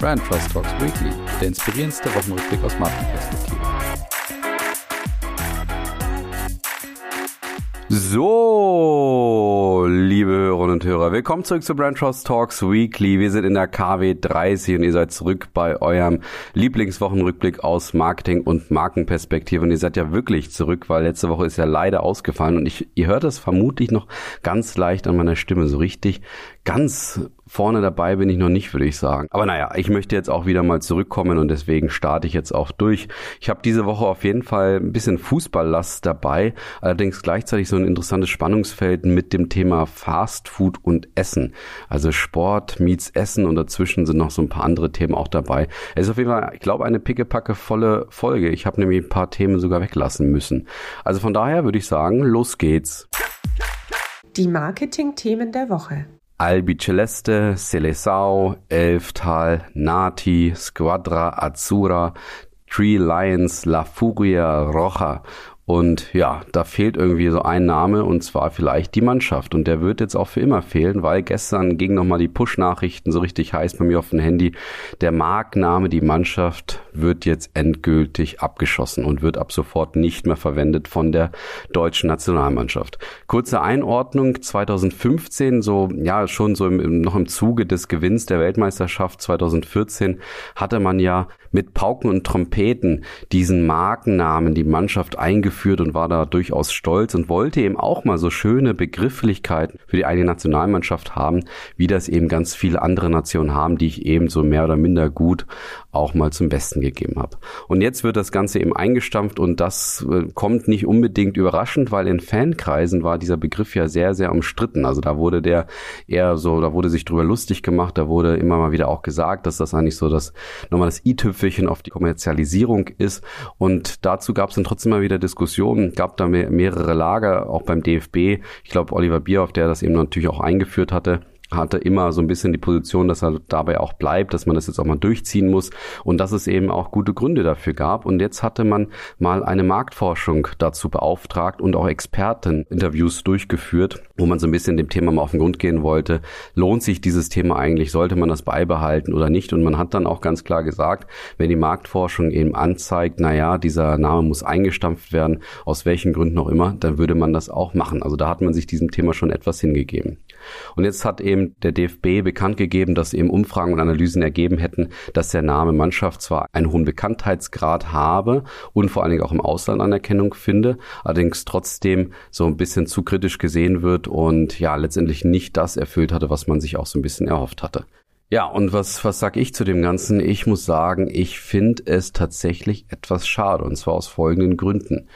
Brand Trust Talks Weekly, der inspirierendste Wochenrückblick aus Markenperspektive. So, liebe Hörerinnen und Hörer, willkommen zurück zu Brand Trust Talks Weekly. Wir sind in der KW 30 und ihr seid zurück bei eurem Lieblingswochenrückblick aus Marketing und Markenperspektive. Und ihr seid ja wirklich zurück, weil letzte Woche ist ja leider ausgefallen und ich, ihr hört es vermutlich noch ganz leicht an meiner Stimme, so richtig ganz vorne dabei bin ich noch nicht, würde ich sagen. Aber naja, ich möchte jetzt auch wieder mal zurückkommen und deswegen starte ich jetzt auch durch. Ich habe diese Woche auf jeden Fall ein bisschen Fußballlast dabei, allerdings gleichzeitig so ein interessantes Spannungsfeld mit dem Thema Fast Food und Essen. Also Sport meets Essen und dazwischen sind noch so ein paar andere Themen auch dabei. Es ist auf jeden Fall, ich glaube, eine pickepacke volle Folge. Ich habe nämlich ein paar Themen sogar weglassen müssen. Also von daher würde ich sagen, los geht's. Die Marketing-Themen der Woche. Albi Celeste, Seleção, Elftal, Nati, Squadra Azzurra, Tree Lions, La Furia Roja und ja, da fehlt irgendwie so ein Name und zwar vielleicht die Mannschaft. Und der wird jetzt auch für immer fehlen, weil gestern ging nochmal die Push-Nachrichten so richtig heiß bei mir auf dem Handy. Der Markname, die Mannschaft wird jetzt endgültig abgeschossen und wird ab sofort nicht mehr verwendet von der deutschen Nationalmannschaft. Kurze Einordnung, 2015, so, ja, schon so im, noch im Zuge des Gewinns der Weltmeisterschaft 2014 hatte man ja mit Pauken und Trompeten diesen Markennamen, die Mannschaft eingeführt und war da durchaus stolz und wollte eben auch mal so schöne Begrifflichkeiten für die eigene Nationalmannschaft haben, wie das eben ganz viele andere Nationen haben, die ich eben so mehr oder minder gut auch mal zum Besten gegeben habe. Und jetzt wird das Ganze eben eingestampft und das äh, kommt nicht unbedingt überraschend, weil in Fankreisen war dieser Begriff ja sehr, sehr umstritten. Also da wurde der eher so, da wurde sich drüber lustig gemacht, da wurde immer mal wieder auch gesagt, dass das eigentlich so das nochmal das i-Tüpfelchen auf die Kommerzialisierung ist. Und dazu gab es dann trotzdem mal wieder Diskussionen, gab da mehrere Lager, auch beim DFB. Ich glaube, Oliver Bierhoff, der das eben natürlich auch eingeführt hatte, hatte immer so ein bisschen die Position, dass er dabei auch bleibt, dass man das jetzt auch mal durchziehen muss und dass es eben auch gute Gründe dafür gab. Und jetzt hatte man mal eine Marktforschung dazu beauftragt und auch Experteninterviews durchgeführt, wo man so ein bisschen dem Thema mal auf den Grund gehen wollte. Lohnt sich dieses Thema eigentlich? Sollte man das beibehalten oder nicht? Und man hat dann auch ganz klar gesagt, wenn die Marktforschung eben anzeigt, na ja, dieser Name muss eingestampft werden, aus welchen Gründen auch immer, dann würde man das auch machen. Also da hat man sich diesem Thema schon etwas hingegeben. Und jetzt hat eben der DFB bekannt gegeben, dass eben Umfragen und Analysen ergeben hätten, dass der Name Mannschaft zwar einen hohen Bekanntheitsgrad habe und vor allen Dingen auch im Ausland Anerkennung finde, allerdings trotzdem so ein bisschen zu kritisch gesehen wird und ja, letztendlich nicht das erfüllt hatte, was man sich auch so ein bisschen erhofft hatte. Ja, und was, was sag ich zu dem Ganzen? Ich muss sagen, ich finde es tatsächlich etwas schade, und zwar aus folgenden Gründen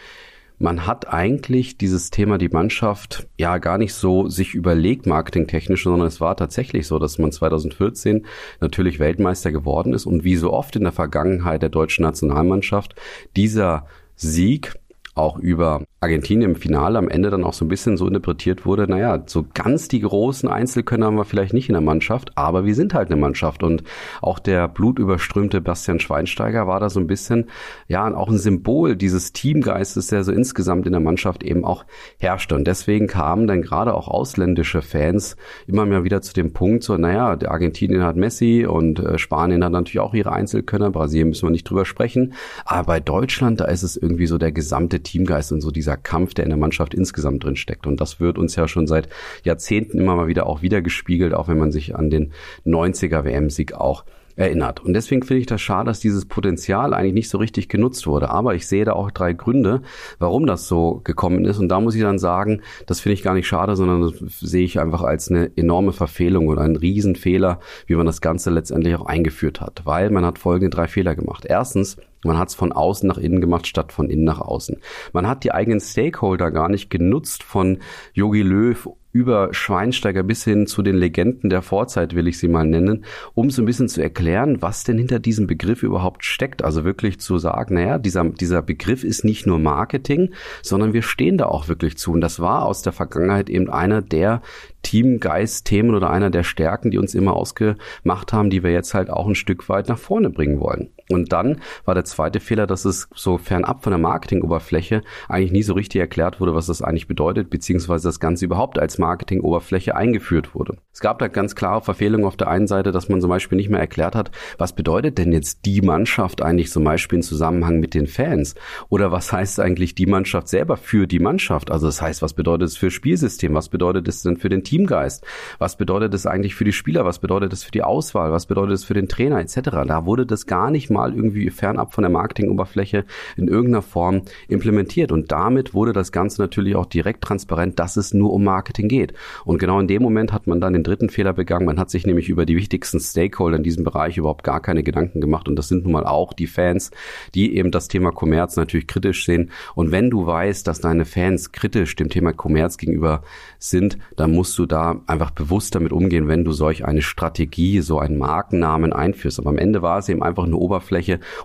man hat eigentlich dieses Thema die Mannschaft ja gar nicht so sich überlegt marketingtechnisch, sondern es war tatsächlich so, dass man 2014 natürlich Weltmeister geworden ist und wie so oft in der Vergangenheit der deutschen Nationalmannschaft dieser Sieg auch über Argentinien im Finale am Ende dann auch so ein bisschen so interpretiert wurde, naja, so ganz die großen Einzelkönner haben wir vielleicht nicht in der Mannschaft, aber wir sind halt eine Mannschaft. Und auch der blutüberströmte Bastian Schweinsteiger war da so ein bisschen, ja, auch ein Symbol dieses Teamgeistes, der so insgesamt in der Mannschaft eben auch herrschte. Und deswegen kamen dann gerade auch ausländische Fans immer mehr wieder zu dem Punkt so, naja, der Argentinien hat Messi und äh, Spanien hat natürlich auch ihre Einzelkönner, Brasilien müssen wir nicht drüber sprechen, aber bei Deutschland, da ist es irgendwie so der gesamte Teamgeist und so dieser Kampf, der in der Mannschaft insgesamt drin steckt. Und das wird uns ja schon seit Jahrzehnten immer mal wieder auch wieder gespiegelt, auch wenn man sich an den 90er WM-Sieg auch erinnert. Und deswegen finde ich das schade, dass dieses Potenzial eigentlich nicht so richtig genutzt wurde. Aber ich sehe da auch drei Gründe, warum das so gekommen ist. Und da muss ich dann sagen, das finde ich gar nicht schade, sondern das sehe ich einfach als eine enorme Verfehlung oder einen Riesenfehler, wie man das Ganze letztendlich auch eingeführt hat. Weil man hat folgende drei Fehler gemacht. Erstens, man hat es von außen nach innen gemacht, statt von innen nach außen. Man hat die eigenen Stakeholder gar nicht genutzt von Yogi Löw über Schweinsteiger bis hin zu den Legenden der Vorzeit, will ich sie mal nennen, um so ein bisschen zu erklären, was denn hinter diesem Begriff überhaupt steckt. Also wirklich zu sagen, naja, dieser, dieser Begriff ist nicht nur Marketing, sondern wir stehen da auch wirklich zu. Und das war aus der Vergangenheit eben einer der Teamgeist-Themen oder einer der Stärken, die uns immer ausgemacht haben, die wir jetzt halt auch ein Stück weit nach vorne bringen wollen. Und dann war der zweite Fehler, dass es so fernab von der Marketingoberfläche eigentlich nie so richtig erklärt wurde, was das eigentlich bedeutet, beziehungsweise das Ganze überhaupt als Marketingoberfläche eingeführt wurde. Es gab da ganz klare Verfehlungen auf der einen Seite, dass man zum Beispiel nicht mehr erklärt hat, was bedeutet denn jetzt die Mannschaft eigentlich zum Beispiel in Zusammenhang mit den Fans? Oder was heißt eigentlich die Mannschaft selber für die Mannschaft? Also das heißt, was bedeutet es für Spielsystem? Was bedeutet es denn für den Teamgeist? Was bedeutet es eigentlich für die Spieler? Was bedeutet es für die Auswahl? Was bedeutet es für den Trainer etc.? Da wurde das gar nicht mal irgendwie fernab von der Marketingoberfläche in irgendeiner Form implementiert. Und damit wurde das Ganze natürlich auch direkt transparent, dass es nur um Marketing geht. Und genau in dem Moment hat man dann den dritten Fehler begangen. Man hat sich nämlich über die wichtigsten Stakeholder in diesem Bereich überhaupt gar keine Gedanken gemacht. Und das sind nun mal auch die Fans, die eben das Thema Kommerz natürlich kritisch sehen. Und wenn du weißt, dass deine Fans kritisch dem Thema Kommerz gegenüber sind, dann musst du da einfach bewusst damit umgehen, wenn du solch eine Strategie, so einen Markennamen einführst. Aber am Ende war es eben einfach eine Oberfläche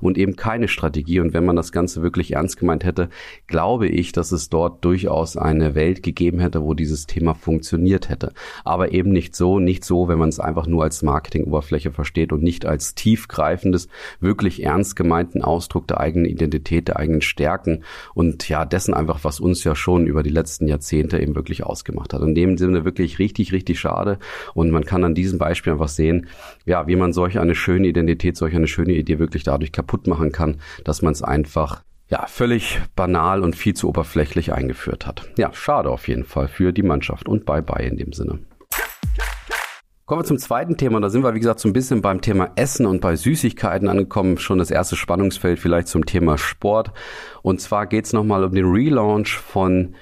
und eben keine Strategie. Und wenn man das Ganze wirklich ernst gemeint hätte, glaube ich, dass es dort durchaus eine Welt gegeben hätte, wo dieses Thema funktioniert hätte. Aber eben nicht so, nicht so, wenn man es einfach nur als Marketingoberfläche versteht und nicht als tiefgreifendes, wirklich ernst gemeinten Ausdruck der eigenen Identität, der eigenen Stärken und ja, dessen einfach, was uns ja schon über die letzten Jahrzehnte eben wirklich ausgemacht hat. In dem Sinne wirklich richtig, richtig schade. Und man kann an diesem Beispiel einfach sehen, ja, wie man solch eine schöne Identität, solch eine schöne Idee wirklich dadurch kaputt machen kann, dass man es einfach ja, völlig banal und viel zu oberflächlich eingeführt hat. Ja, schade auf jeden Fall für die Mannschaft und bye bye in dem Sinne. Kommen wir zum zweiten Thema. Da sind wir, wie gesagt, so ein bisschen beim Thema Essen und bei Süßigkeiten angekommen. Schon das erste Spannungsfeld vielleicht zum Thema Sport. Und zwar geht's nochmal um den Relaunch von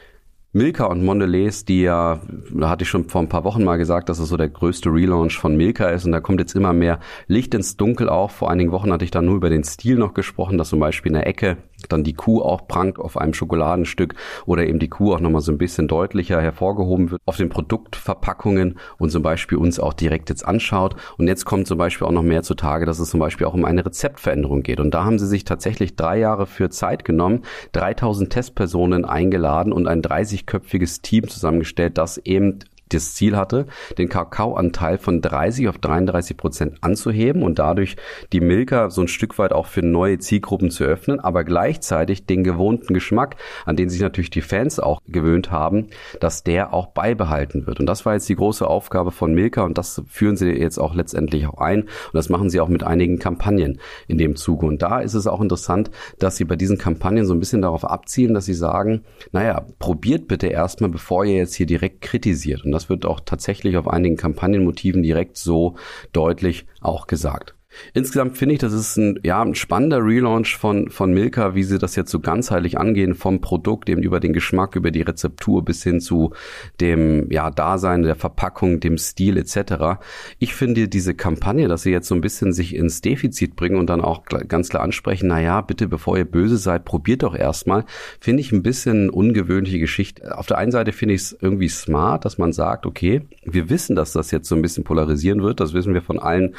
Milka und Mondelez, die ja, da hatte ich schon vor ein paar Wochen mal gesagt, dass es so der größte Relaunch von Milka ist und da kommt jetzt immer mehr Licht ins Dunkel auch. Vor einigen Wochen hatte ich da nur über den Stil noch gesprochen, dass zum Beispiel in der Ecke dann die Kuh auch prangt auf einem Schokoladenstück oder eben die Kuh auch nochmal so ein bisschen deutlicher hervorgehoben wird auf den Produktverpackungen und zum Beispiel uns auch direkt jetzt anschaut. Und jetzt kommt zum Beispiel auch noch mehr zutage, dass es zum Beispiel auch um eine Rezeptveränderung geht. Und da haben sie sich tatsächlich drei Jahre für Zeit genommen, 3000 Testpersonen eingeladen und ein 30-köpfiges Team zusammengestellt, das eben das Ziel hatte, den Kakaoanteil von 30 auf 33 Prozent anzuheben und dadurch die Milka so ein Stück weit auch für neue Zielgruppen zu öffnen, aber gleichzeitig den gewohnten Geschmack, an den sich natürlich die Fans auch gewöhnt haben, dass der auch beibehalten wird. Und das war jetzt die große Aufgabe von Milka und das führen sie jetzt auch letztendlich auch ein und das machen sie auch mit einigen Kampagnen in dem Zuge. Und da ist es auch interessant, dass sie bei diesen Kampagnen so ein bisschen darauf abzielen, dass sie sagen, naja, probiert bitte erstmal, bevor ihr jetzt hier direkt kritisiert. Und das wird auch tatsächlich auf einigen Kampagnenmotiven direkt so deutlich auch gesagt. Insgesamt finde ich, das ist ein, ja, ein spannender Relaunch von, von Milka, wie sie das jetzt so ganzheitlich angehen, vom Produkt eben über den Geschmack, über die Rezeptur bis hin zu dem, ja, Dasein der Verpackung, dem Stil etc. Ich finde diese Kampagne, dass sie jetzt so ein bisschen sich ins Defizit bringen und dann auch ganz klar ansprechen, na ja, bitte, bevor ihr böse seid, probiert doch erstmal, finde ich ein bisschen ungewöhnliche Geschichte. Auf der einen Seite finde ich es irgendwie smart, dass man sagt, okay, wir wissen, dass das jetzt so ein bisschen polarisieren wird, das wissen wir von allen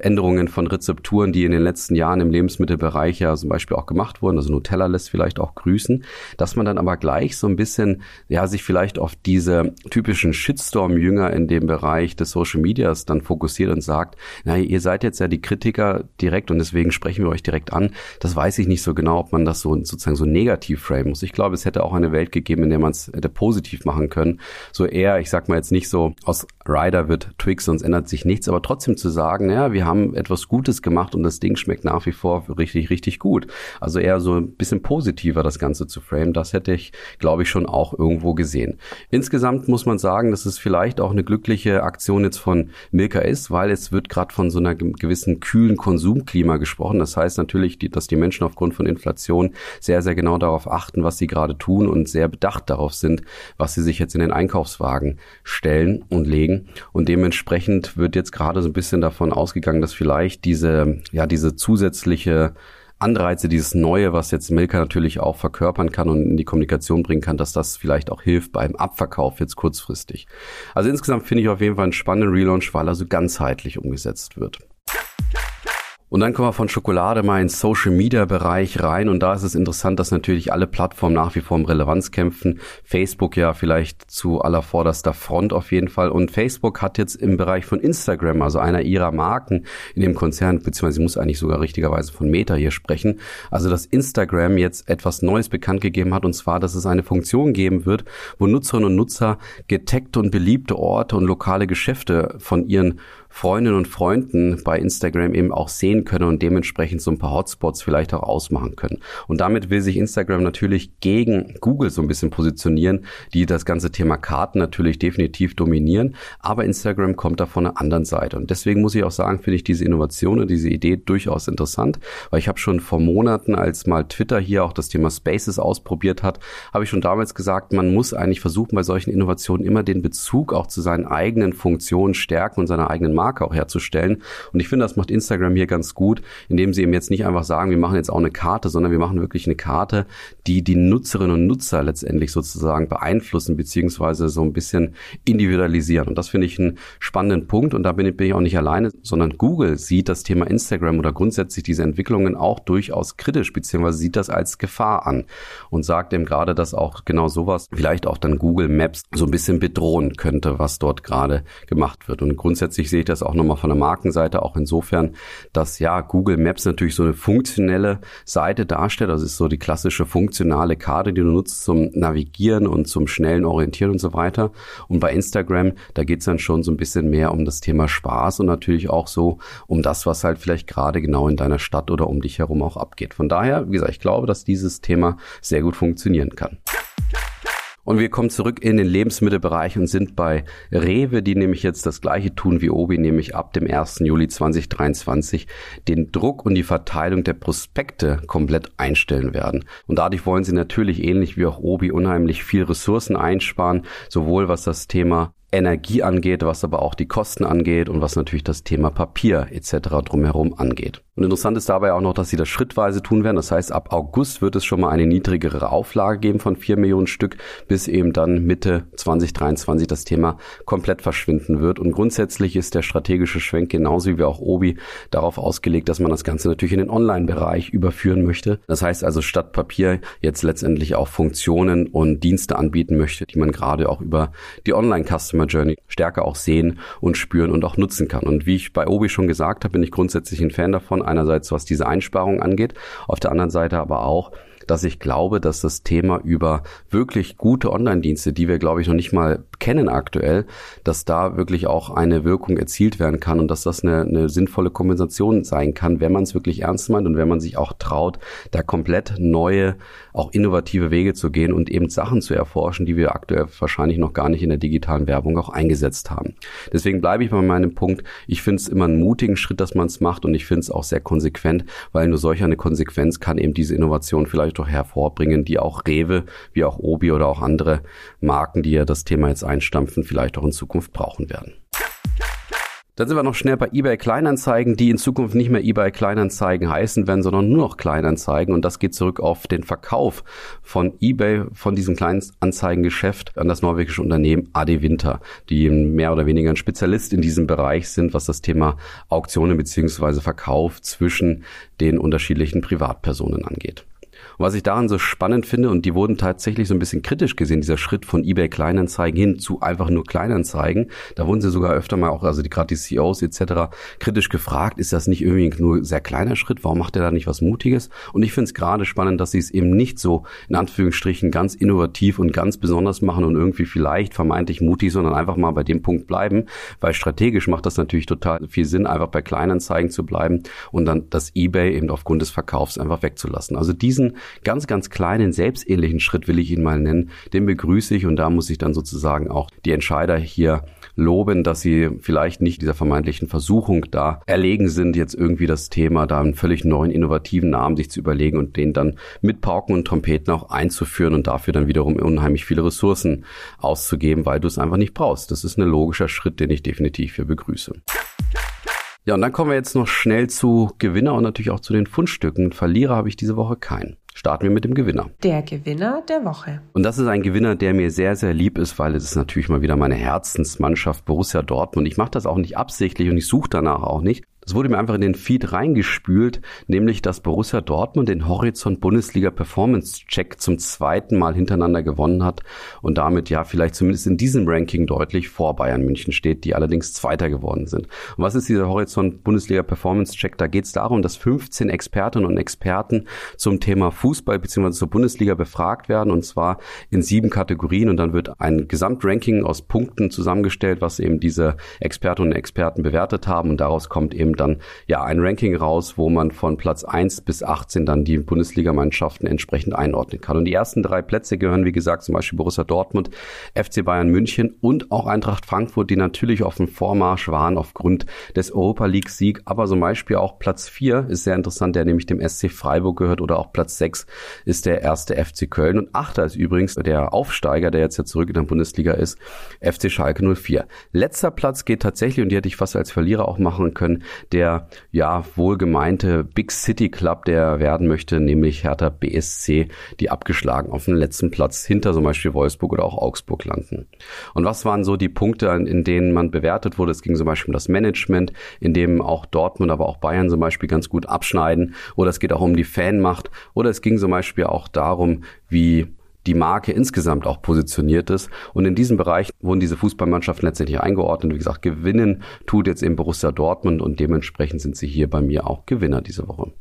Änderungen von Rezepturen, die in den letzten Jahren im Lebensmittelbereich ja zum Beispiel auch gemacht wurden. Also Nutella lässt vielleicht auch grüßen, dass man dann aber gleich so ein bisschen, ja, sich vielleicht auf diese typischen Shitstorm-Jünger in dem Bereich des Social Medias dann fokussiert und sagt, na, ihr seid jetzt ja die Kritiker direkt und deswegen sprechen wir euch direkt an. Das weiß ich nicht so genau, ob man das so sozusagen so negativ frame muss. Ich glaube, es hätte auch eine Welt gegeben, in der man es hätte positiv machen können. So eher, ich sag mal jetzt nicht so, aus Rider wird Twix, sonst ändert sich nichts, aber trotzdem zu sagen, ja, wir haben etwas Gutes gemacht und das Ding schmeckt nach wie vor richtig, richtig gut. Also eher so ein bisschen positiver das Ganze zu frame, das hätte ich, glaube ich, schon auch irgendwo gesehen. Insgesamt muss man sagen, dass es vielleicht auch eine glückliche Aktion jetzt von Milka ist, weil es wird gerade von so einer gewissen kühlen Konsumklima gesprochen. Das heißt natürlich, dass die Menschen aufgrund von Inflation sehr, sehr genau darauf achten, was sie gerade tun und sehr bedacht darauf sind, was sie sich jetzt in den Einkaufswagen stellen und legen. Und dementsprechend wird jetzt gerade so ein bisschen davon ausgegangen, dass vielleicht diese, ja, diese zusätzliche Anreize, dieses Neue, was jetzt Milka natürlich auch verkörpern kann und in die Kommunikation bringen kann, dass das vielleicht auch hilft beim Abverkauf jetzt kurzfristig. Also insgesamt finde ich auf jeden Fall einen spannenden Relaunch, weil er so ganzheitlich umgesetzt wird. Und dann kommen wir von Schokolade mal ins Social Media Bereich rein. Und da ist es interessant, dass natürlich alle Plattformen nach wie vor um Relevanz kämpfen. Facebook ja vielleicht zu aller vorderster Front auf jeden Fall. Und Facebook hat jetzt im Bereich von Instagram, also einer ihrer Marken in dem Konzern, beziehungsweise muss eigentlich sogar richtigerweise von Meta hier sprechen. Also, dass Instagram jetzt etwas Neues bekannt gegeben hat. Und zwar, dass es eine Funktion geben wird, wo Nutzerinnen und Nutzer getaggte und beliebte Orte und lokale Geschäfte von ihren Freundinnen und Freunden bei Instagram eben auch sehen können und dementsprechend so ein paar Hotspots vielleicht auch ausmachen können. Und damit will sich Instagram natürlich gegen Google so ein bisschen positionieren, die das ganze Thema Karten natürlich definitiv dominieren. Aber Instagram kommt da von einer anderen Seite. Und deswegen muss ich auch sagen, finde ich diese Innovation und diese Idee durchaus interessant, weil ich habe schon vor Monaten, als mal Twitter hier auch das Thema Spaces ausprobiert hat, habe ich schon damals gesagt, man muss eigentlich versuchen, bei solchen Innovationen immer den Bezug auch zu seinen eigenen Funktionen stärken und seiner eigenen Marke auch herzustellen. Und ich finde, das macht Instagram hier ganz gut, indem sie eben jetzt nicht einfach sagen, wir machen jetzt auch eine Karte, sondern wir machen wirklich eine Karte, die die Nutzerinnen und Nutzer letztendlich sozusagen beeinflussen beziehungsweise so ein bisschen individualisieren. Und das finde ich einen spannenden Punkt. Und da bin ich, bin ich auch nicht alleine, sondern Google sieht das Thema Instagram oder grundsätzlich diese Entwicklungen auch durchaus kritisch beziehungsweise sieht das als Gefahr an und sagt eben gerade, dass auch genau sowas vielleicht auch dann Google Maps so ein bisschen bedrohen könnte, was dort gerade gemacht wird. Und grundsätzlich sehe ich das das auch nochmal von der Markenseite, auch insofern, dass ja Google Maps natürlich so eine funktionelle Seite darstellt. Das ist so die klassische funktionale Karte, die du nutzt zum Navigieren und zum schnellen Orientieren und so weiter. Und bei Instagram, da geht's dann schon so ein bisschen mehr um das Thema Spaß und natürlich auch so um das, was halt vielleicht gerade genau in deiner Stadt oder um dich herum auch abgeht. Von daher, wie gesagt, ich glaube, dass dieses Thema sehr gut funktionieren kann. Und wir kommen zurück in den Lebensmittelbereich und sind bei Rewe, die nämlich jetzt das gleiche tun wie Obi, nämlich ab dem 1. Juli 2023 den Druck und die Verteilung der Prospekte komplett einstellen werden. Und dadurch wollen sie natürlich ähnlich wie auch Obi unheimlich viel Ressourcen einsparen, sowohl was das Thema Energie angeht, was aber auch die Kosten angeht und was natürlich das Thema Papier etc. drumherum angeht. Und interessant ist dabei auch noch, dass sie das schrittweise tun werden. Das heißt, ab August wird es schon mal eine niedrigere Auflage geben von vier Millionen Stück, bis eben dann Mitte 2023 das Thema komplett verschwinden wird. Und grundsätzlich ist der strategische Schwenk genauso wie auch Obi darauf ausgelegt, dass man das Ganze natürlich in den Online-Bereich überführen möchte. Das heißt also statt Papier jetzt letztendlich auch Funktionen und Dienste anbieten möchte, die man gerade auch über die Online-Customer Journey stärker auch sehen und spüren und auch nutzen kann. Und wie ich bei Obi schon gesagt habe, bin ich grundsätzlich ein Fan davon, Einerseits was diese Einsparung angeht, auf der anderen Seite aber auch, dass ich glaube, dass das Thema über wirklich gute Online-Dienste, die wir, glaube ich, noch nicht mal kennen aktuell, dass da wirklich auch eine Wirkung erzielt werden kann und dass das eine, eine sinnvolle Kompensation sein kann, wenn man es wirklich ernst meint und wenn man sich auch traut, da komplett neue, auch innovative Wege zu gehen und eben Sachen zu erforschen, die wir aktuell wahrscheinlich noch gar nicht in der digitalen Werbung auch eingesetzt haben. Deswegen bleibe ich bei meinem Punkt. Ich finde es immer einen mutigen Schritt, dass man es macht und ich finde es auch sehr konsequent, weil nur solch eine Konsequenz kann eben diese Innovation vielleicht doch hervorbringen, die auch Rewe, wie auch Obi oder auch andere Marken, die ja das Thema jetzt einstampfen, vielleicht auch in Zukunft brauchen werden. Dann sind wir noch schnell bei eBay Kleinanzeigen, die in Zukunft nicht mehr eBay Kleinanzeigen heißen werden, sondern nur noch Kleinanzeigen. Und das geht zurück auf den Verkauf von eBay, von diesem Kleinanzeigengeschäft an das norwegische Unternehmen AD Winter, die mehr oder weniger ein Spezialist in diesem Bereich sind, was das Thema Auktionen beziehungsweise Verkauf zwischen den unterschiedlichen Privatpersonen angeht. Was ich daran so spannend finde, und die wurden tatsächlich so ein bisschen kritisch gesehen, dieser Schritt von eBay Kleinanzeigen hin zu einfach nur Kleinanzeigen, da wurden sie sogar öfter mal auch, also die, gerade die CEOs etc., kritisch gefragt, ist das nicht irgendwie nur ein sehr kleiner Schritt, warum macht er da nicht was Mutiges? Und ich finde es gerade spannend, dass sie es eben nicht so in Anführungsstrichen ganz innovativ und ganz besonders machen und irgendwie vielleicht vermeintlich mutig, sondern einfach mal bei dem Punkt bleiben, weil strategisch macht das natürlich total viel Sinn, einfach bei Kleinanzeigen zu bleiben und dann das eBay eben aufgrund des Verkaufs einfach wegzulassen. Also diesen ganz, ganz kleinen, selbstähnlichen Schritt will ich ihn mal nennen, den begrüße ich und da muss ich dann sozusagen auch die Entscheider hier loben, dass sie vielleicht nicht dieser vermeintlichen Versuchung da erlegen sind, jetzt irgendwie das Thema da einen völlig neuen, innovativen Namen sich zu überlegen und den dann mit Pauken und Trompeten auch einzuführen und dafür dann wiederum unheimlich viele Ressourcen auszugeben, weil du es einfach nicht brauchst. Das ist ein logischer Schritt, den ich definitiv hier begrüße. Ja, und dann kommen wir jetzt noch schnell zu Gewinner und natürlich auch zu den Fundstücken. Verlierer habe ich diese Woche keinen. Starten wir mit dem Gewinner. Der Gewinner der Woche. Und das ist ein Gewinner, der mir sehr, sehr lieb ist, weil es ist natürlich mal wieder meine Herzensmannschaft Borussia Dortmund. Ich mache das auch nicht absichtlich und ich suche danach auch nicht. Das wurde mir einfach in den Feed reingespült, nämlich dass Borussia Dortmund den Horizont Bundesliga Performance Check zum zweiten Mal hintereinander gewonnen hat und damit ja vielleicht zumindest in diesem Ranking deutlich vor Bayern München steht, die allerdings Zweiter geworden sind. Und was ist dieser Horizont Bundesliga Performance Check? Da geht es darum, dass 15 Expertinnen und Experten zum Thema Fußball bzw. zur Bundesliga befragt werden und zwar in sieben Kategorien und dann wird ein Gesamtranking aus Punkten zusammengestellt, was eben diese Expertinnen und Experten bewertet haben und daraus kommt eben dann ja ein Ranking raus, wo man von Platz 1 bis 18 dann die Bundesligamannschaften entsprechend einordnen kann. Und die ersten drei Plätze gehören, wie gesagt, zum Beispiel Borussia Dortmund, FC Bayern München und auch Eintracht Frankfurt, die natürlich auf dem Vormarsch waren aufgrund des Europa League Sieg. Aber zum Beispiel auch Platz 4 ist sehr interessant, der nämlich dem SC Freiburg gehört oder auch Platz 6 ist der erste FC Köln und Achter ist übrigens der Aufsteiger, der jetzt ja zurück in der Bundesliga ist, FC Schalke 04. Letzter Platz geht tatsächlich, und die hätte ich fast als Verlierer auch machen können, der ja wohlgemeinte Big City Club, der werden möchte, nämlich Hertha BSC, die abgeschlagen auf dem letzten Platz hinter zum Beispiel Wolfsburg oder auch Augsburg landen. Und was waren so die Punkte, in denen man bewertet wurde? Es ging zum Beispiel um das Management, in dem auch Dortmund, aber auch Bayern zum Beispiel ganz gut abschneiden. Oder es geht auch um die Fanmacht. Oder es ging zum Beispiel auch darum, wie die Marke insgesamt auch positioniert ist. Und in diesem Bereich wurden diese Fußballmannschaften letztendlich eingeordnet. Wie gesagt, gewinnen tut jetzt eben Borussia Dortmund und dementsprechend sind sie hier bei mir auch Gewinner diese Woche.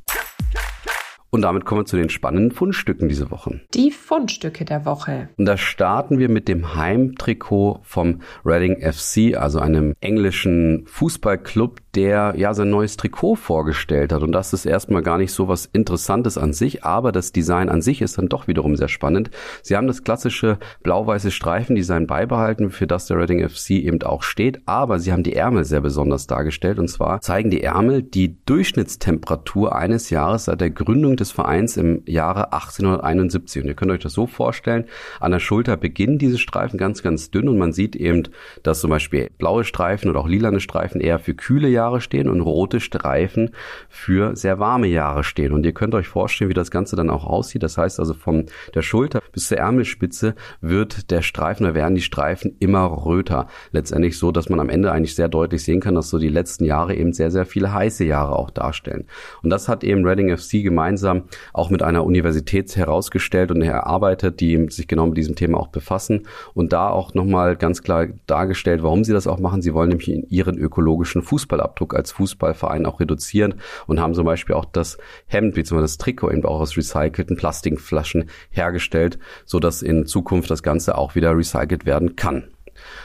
Und damit kommen wir zu den spannenden Fundstücken diese Woche. Die Fundstücke der Woche. Und da starten wir mit dem Heimtrikot vom Reading FC, also einem englischen Fußballclub, der ja sein neues Trikot vorgestellt hat. Und das ist erstmal gar nicht so was Interessantes an sich, aber das Design an sich ist dann doch wiederum sehr spannend. Sie haben das klassische blau-weiße Streifendesign beibehalten, für das der Reading FC eben auch steht, aber sie haben die Ärmel sehr besonders dargestellt. Und zwar zeigen die Ärmel die Durchschnittstemperatur eines Jahres seit der Gründung des Vereins im Jahre 1871. Und ihr könnt euch das so vorstellen, an der Schulter beginnen diese Streifen ganz, ganz dünn und man sieht eben, dass zum Beispiel blaue Streifen oder auch lilane Streifen eher für kühle Jahre stehen und rote Streifen für sehr warme Jahre stehen. Und ihr könnt euch vorstellen, wie das Ganze dann auch aussieht. Das heißt also von der Schulter bis zur Ärmelspitze wird der Streifen oder werden die Streifen immer röter. Letztendlich so, dass man am Ende eigentlich sehr deutlich sehen kann, dass so die letzten Jahre eben sehr, sehr viele heiße Jahre auch darstellen. Und das hat eben Reading FC gemeinsam auch mit einer Universität herausgestellt und erarbeitet, die sich genau mit diesem Thema auch befassen und da auch nochmal ganz klar dargestellt, warum sie das auch machen. Sie wollen nämlich ihren ökologischen Fußball Fußabdruck als Fußballverein auch reduzieren und haben zum Beispiel auch das Hemd bzw. das Trikot eben auch aus recycelten Plastikflaschen hergestellt, so dass in Zukunft das Ganze auch wieder recycelt werden kann.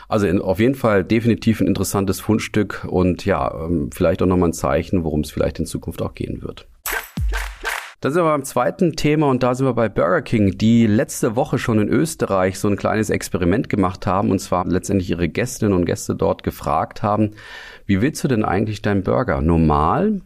Also in, auf jeden Fall definitiv ein interessantes Fundstück und ja, ähm, vielleicht auch nochmal ein Zeichen, worum es vielleicht in Zukunft auch gehen wird. Da sind wir beim zweiten Thema und da sind wir bei Burger King, die letzte Woche schon in Österreich so ein kleines Experiment gemacht haben und zwar letztendlich ihre Gästinnen und Gäste dort gefragt haben, wie willst du denn eigentlich deinen Burger? Normal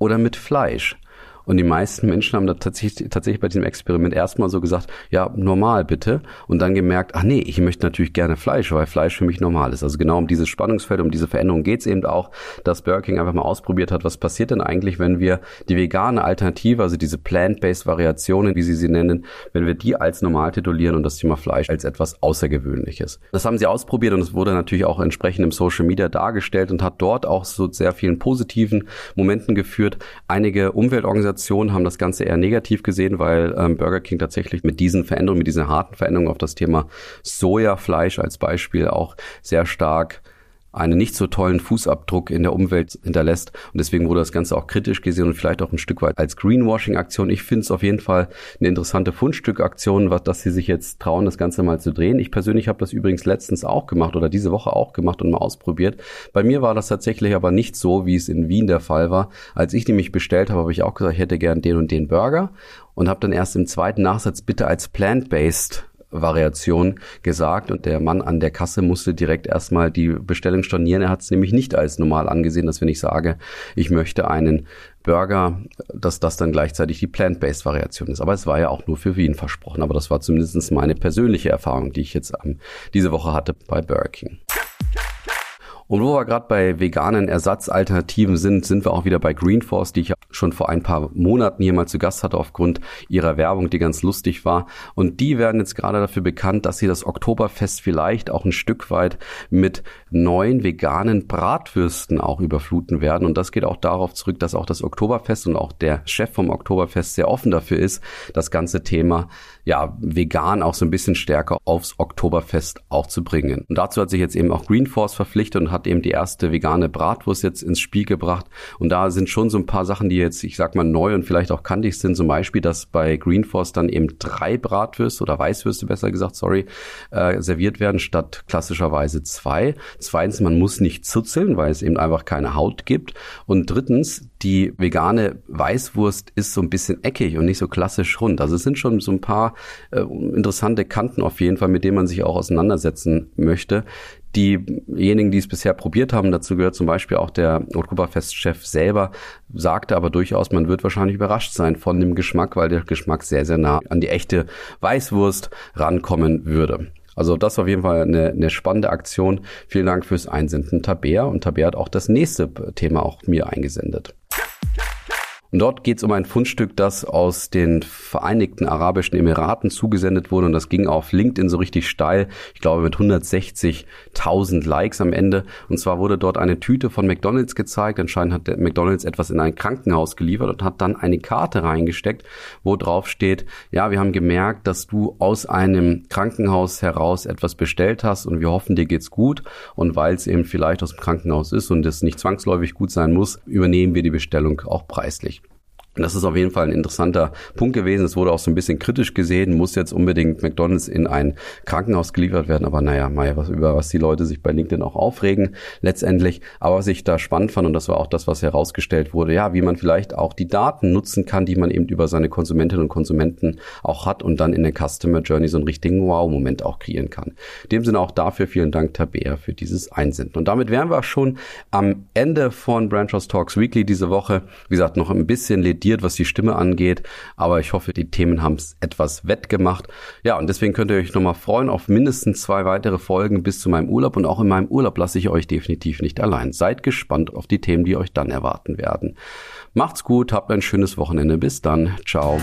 oder mit Fleisch? Und die meisten Menschen haben da tatsächlich, tatsächlich bei diesem Experiment erstmal so gesagt, ja, normal bitte. Und dann gemerkt, ach nee, ich möchte natürlich gerne Fleisch, weil Fleisch für mich normal ist. Also genau um dieses Spannungsfeld, um diese Veränderung geht's eben auch, dass Burger einfach mal ausprobiert hat, was passiert denn eigentlich, wenn wir die vegane Alternative, also diese plant-based Variationen, wie sie sie nennen, wenn wir die als normal titulieren und das Thema Fleisch als etwas Außergewöhnliches. Das haben sie ausprobiert und es wurde natürlich auch entsprechend im Social Media dargestellt und hat dort auch so sehr vielen positiven Momenten geführt. Einige Umweltorganisationen Organisationen haben das Ganze eher negativ gesehen, weil ähm, Burger King tatsächlich mit diesen Veränderungen, mit diesen harten Veränderungen auf das Thema Sojafleisch als Beispiel auch sehr stark einen nicht so tollen Fußabdruck in der Umwelt hinterlässt. Und deswegen wurde das Ganze auch kritisch gesehen und vielleicht auch ein Stück weit als Greenwashing-Aktion. Ich finde es auf jeden Fall eine interessante Fundstück-Aktion, was, dass sie sich jetzt trauen, das Ganze mal zu drehen. Ich persönlich habe das übrigens letztens auch gemacht oder diese Woche auch gemacht und mal ausprobiert. Bei mir war das tatsächlich aber nicht so, wie es in Wien der Fall war. Als ich mich bestellt habe, habe ich auch gesagt, ich hätte gern den und den Burger und habe dann erst im zweiten Nachsatz bitte als plant-based Variation gesagt und der Mann an der Kasse musste direkt erstmal die Bestellung stornieren. Er hat es nämlich nicht als normal angesehen, dass wenn ich sage, ich möchte einen Burger, dass das dann gleichzeitig die Plant-Based Variation ist. Aber es war ja auch nur für Wien versprochen. Aber das war zumindest meine persönliche Erfahrung, die ich jetzt ähm, diese Woche hatte bei Burger King. Und wo wir gerade bei veganen Ersatzalternativen sind, sind wir auch wieder bei Greenforce, die ich schon vor ein paar Monaten hier mal zu Gast hatte aufgrund ihrer Werbung, die ganz lustig war. Und die werden jetzt gerade dafür bekannt, dass sie das Oktoberfest vielleicht auch ein Stück weit mit neuen veganen Bratwürsten auch überfluten werden. Und das geht auch darauf zurück, dass auch das Oktoberfest und auch der Chef vom Oktoberfest sehr offen dafür ist, das ganze Thema ja vegan auch so ein bisschen stärker aufs Oktoberfest auch zu bringen. Und dazu hat sich jetzt eben auch Greenforce verpflichtet und hat hat eben die erste vegane Bratwurst jetzt ins Spiel gebracht. Und da sind schon so ein paar Sachen, die jetzt, ich sag mal, neu und vielleicht auch kantig sind. Zum Beispiel, dass bei Greenforce dann eben drei Bratwürste oder Weißwürste besser gesagt, sorry, äh, serviert werden statt klassischerweise zwei. Zweitens, man muss nicht zuzeln, weil es eben einfach keine Haut gibt. Und drittens, die vegane Weißwurst ist so ein bisschen eckig und nicht so klassisch rund. Also es sind schon so ein paar äh, interessante Kanten auf jeden Fall, mit denen man sich auch auseinandersetzen möchte diejenigen, die es bisher probiert haben, dazu gehört zum Beispiel auch der Oktoberfest-Chef selber, sagte aber durchaus, man wird wahrscheinlich überrascht sein von dem Geschmack, weil der Geschmack sehr, sehr nah an die echte Weißwurst rankommen würde. Also das war auf jeden Fall eine, eine spannende Aktion. Vielen Dank fürs Einsenden, Tabea. Und Tabea hat auch das nächste Thema auch mir eingesendet. Und dort geht es um ein Fundstück, das aus den Vereinigten Arabischen Emiraten zugesendet wurde und das ging auf LinkedIn so richtig steil. Ich glaube mit 160.000 Likes am Ende. Und zwar wurde dort eine Tüte von McDonald's gezeigt. Anscheinend hat McDonald's etwas in ein Krankenhaus geliefert und hat dann eine Karte reingesteckt, wo drauf steht, ja, wir haben gemerkt, dass du aus einem Krankenhaus heraus etwas bestellt hast und wir hoffen, dir geht's gut. Und weil es eben vielleicht aus dem Krankenhaus ist und es nicht zwangsläufig gut sein muss, übernehmen wir die Bestellung auch preislich. Das ist auf jeden Fall ein interessanter Punkt gewesen. Es wurde auch so ein bisschen kritisch gesehen, muss jetzt unbedingt McDonalds in ein Krankenhaus geliefert werden. Aber naja, Maya, was, über was die Leute sich bei LinkedIn auch aufregen letztendlich. Aber was ich da spannend fand, und das war auch das, was herausgestellt wurde, ja, wie man vielleicht auch die Daten nutzen kann, die man eben über seine Konsumentinnen und Konsumenten auch hat und dann in der Customer Journey so einen richtigen Wow-Moment auch kreieren kann. In dem Sinne auch dafür vielen Dank, Tabea, für dieses Einsenden. Und damit wären wir schon am Ende von Branch House Talks Weekly diese Woche. Wie gesagt, noch ein bisschen plädiert, was die Stimme angeht. Aber ich hoffe, die Themen haben es etwas wettgemacht. Ja, und deswegen könnt ihr euch nochmal freuen auf mindestens zwei weitere Folgen bis zu meinem Urlaub. Und auch in meinem Urlaub lasse ich euch definitiv nicht allein. Seid gespannt auf die Themen, die euch dann erwarten werden. Macht's gut, habt ein schönes Wochenende. Bis dann. Ciao.